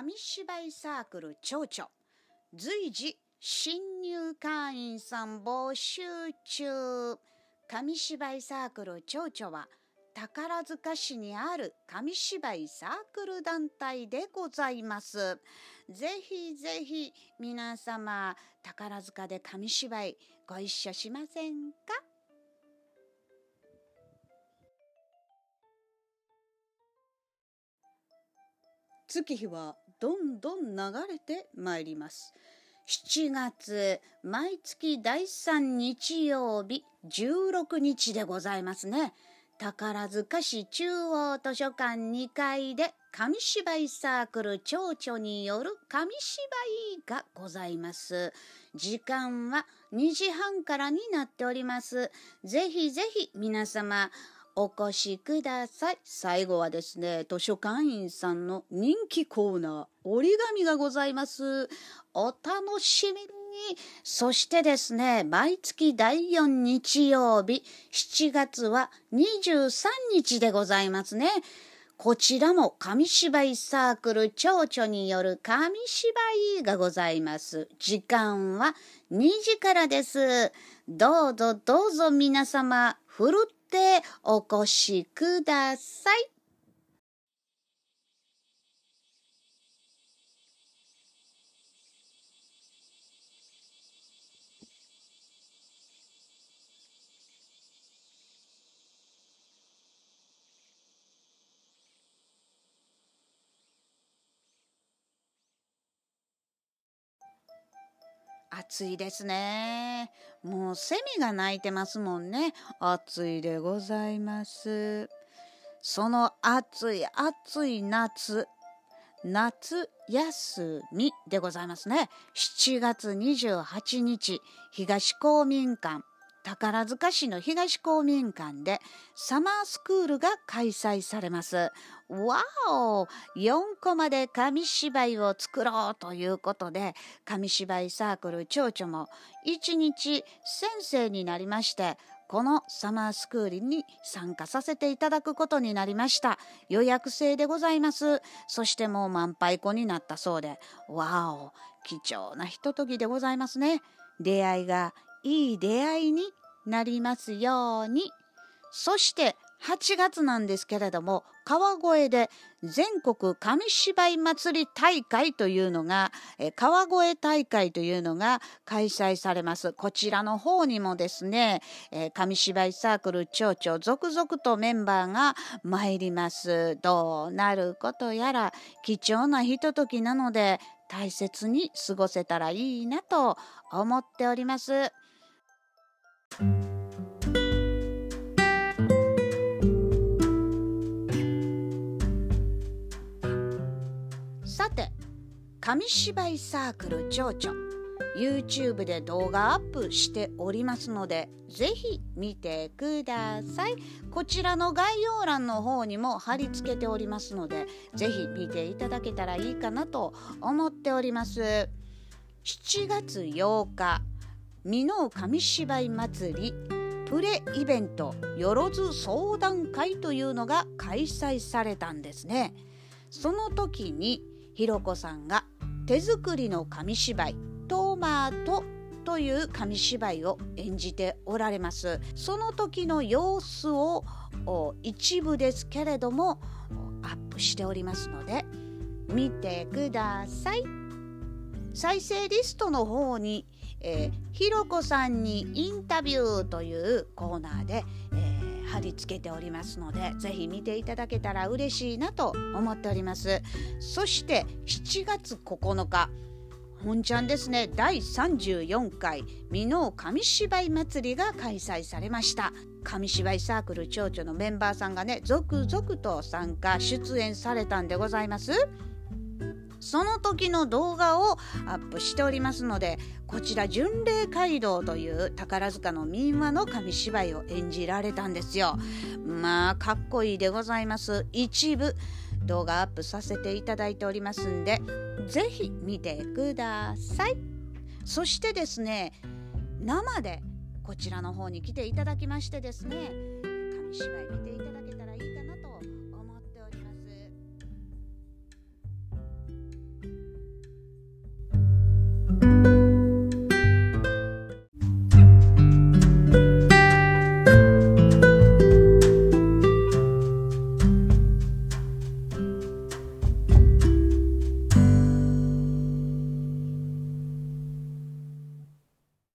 紙芝居サークル町長随時新入会員さん募集中。紙芝居サークル町長は宝塚市にある紙芝居サークル団体でございます。ぜひぜひ皆様宝塚で紙芝居ご一緒しませんか？月日はどんどん流れてまいります。7月毎月第3日曜日16日でございますね。宝塚市中央図書館2階で紙芝居サークル蝶々による紙芝居がございます。時間は2時半からになっております。ぜひぜひ皆様お越しください。最後はですね、図書館員さんの人気コーナー、折り紙がございます。お楽しみに。そしてですね、毎月第4日曜日、7月は23日でございますね。こちらも紙芝居サークル蝶々による紙芝居がございます。時間は2時からです。どうぞどうぞ皆様、ふるってお越しください。暑いですね。もうセミが鳴いてますもんね。暑いでございます。その暑い暑い夏、夏休みでございますね。7月28日、東公民館宝塚市の東公民館でサマースクールが開催されます。わお !4 コマで紙芝居を作ろうということで紙芝居サークル蝶々も1日先生になりましてこのサマースクールに参加させていただくことになりました。予約制でございます。そしてもう満杯子になったそうで、わお貴重なひとときでございますね。出会いがいい出会いになりますように。そして8月なんですけれども川越で全国紙芝居祭り大会というのが川越大会というのが開催されますこちらの方にもですね紙芝居サークル町長続々とメンバーが参りますどうなることやら貴重なひとときなので大切に過ごせたらいいなと思っております。さて紙芝居サークル蝶々。YouTube で動画アップしておりますのでぜひ見てください。こちらの概要欄の方にも貼り付けておりますのでぜひ見ていただけたらいいかなと思っております。7月8日美濃紙芝居祭りプレイベントよろず相談会というのが開催されたんですね。その時にひろこさんが手作りの紙芝居トマトという紙芝居を演じておられます。その時の様子を一部ですけれどもアップしておりますので見てください。再生リストの方にえー、ひろこさんにインタビューというコーナーで、えー、貼り付けておりますのでぜひ見ていただけたら嬉しいなと思っております。そして7月9日本ちゃんですね。第34回美濃紙芝居祭りが開催されました。紙芝居サークル町長のメンバーさんがね続々と参加出演されたんでございます。その時の動画をアップしておりますのでこちら巡礼街道という宝塚の民話の紙芝居を演じられたんですよ。まあかっこいいでございます。一部動画アップさせていただいておりますんで是非見てください。そしてですね生でこちらの方に来ていただきましてですね紙芝居見ていただ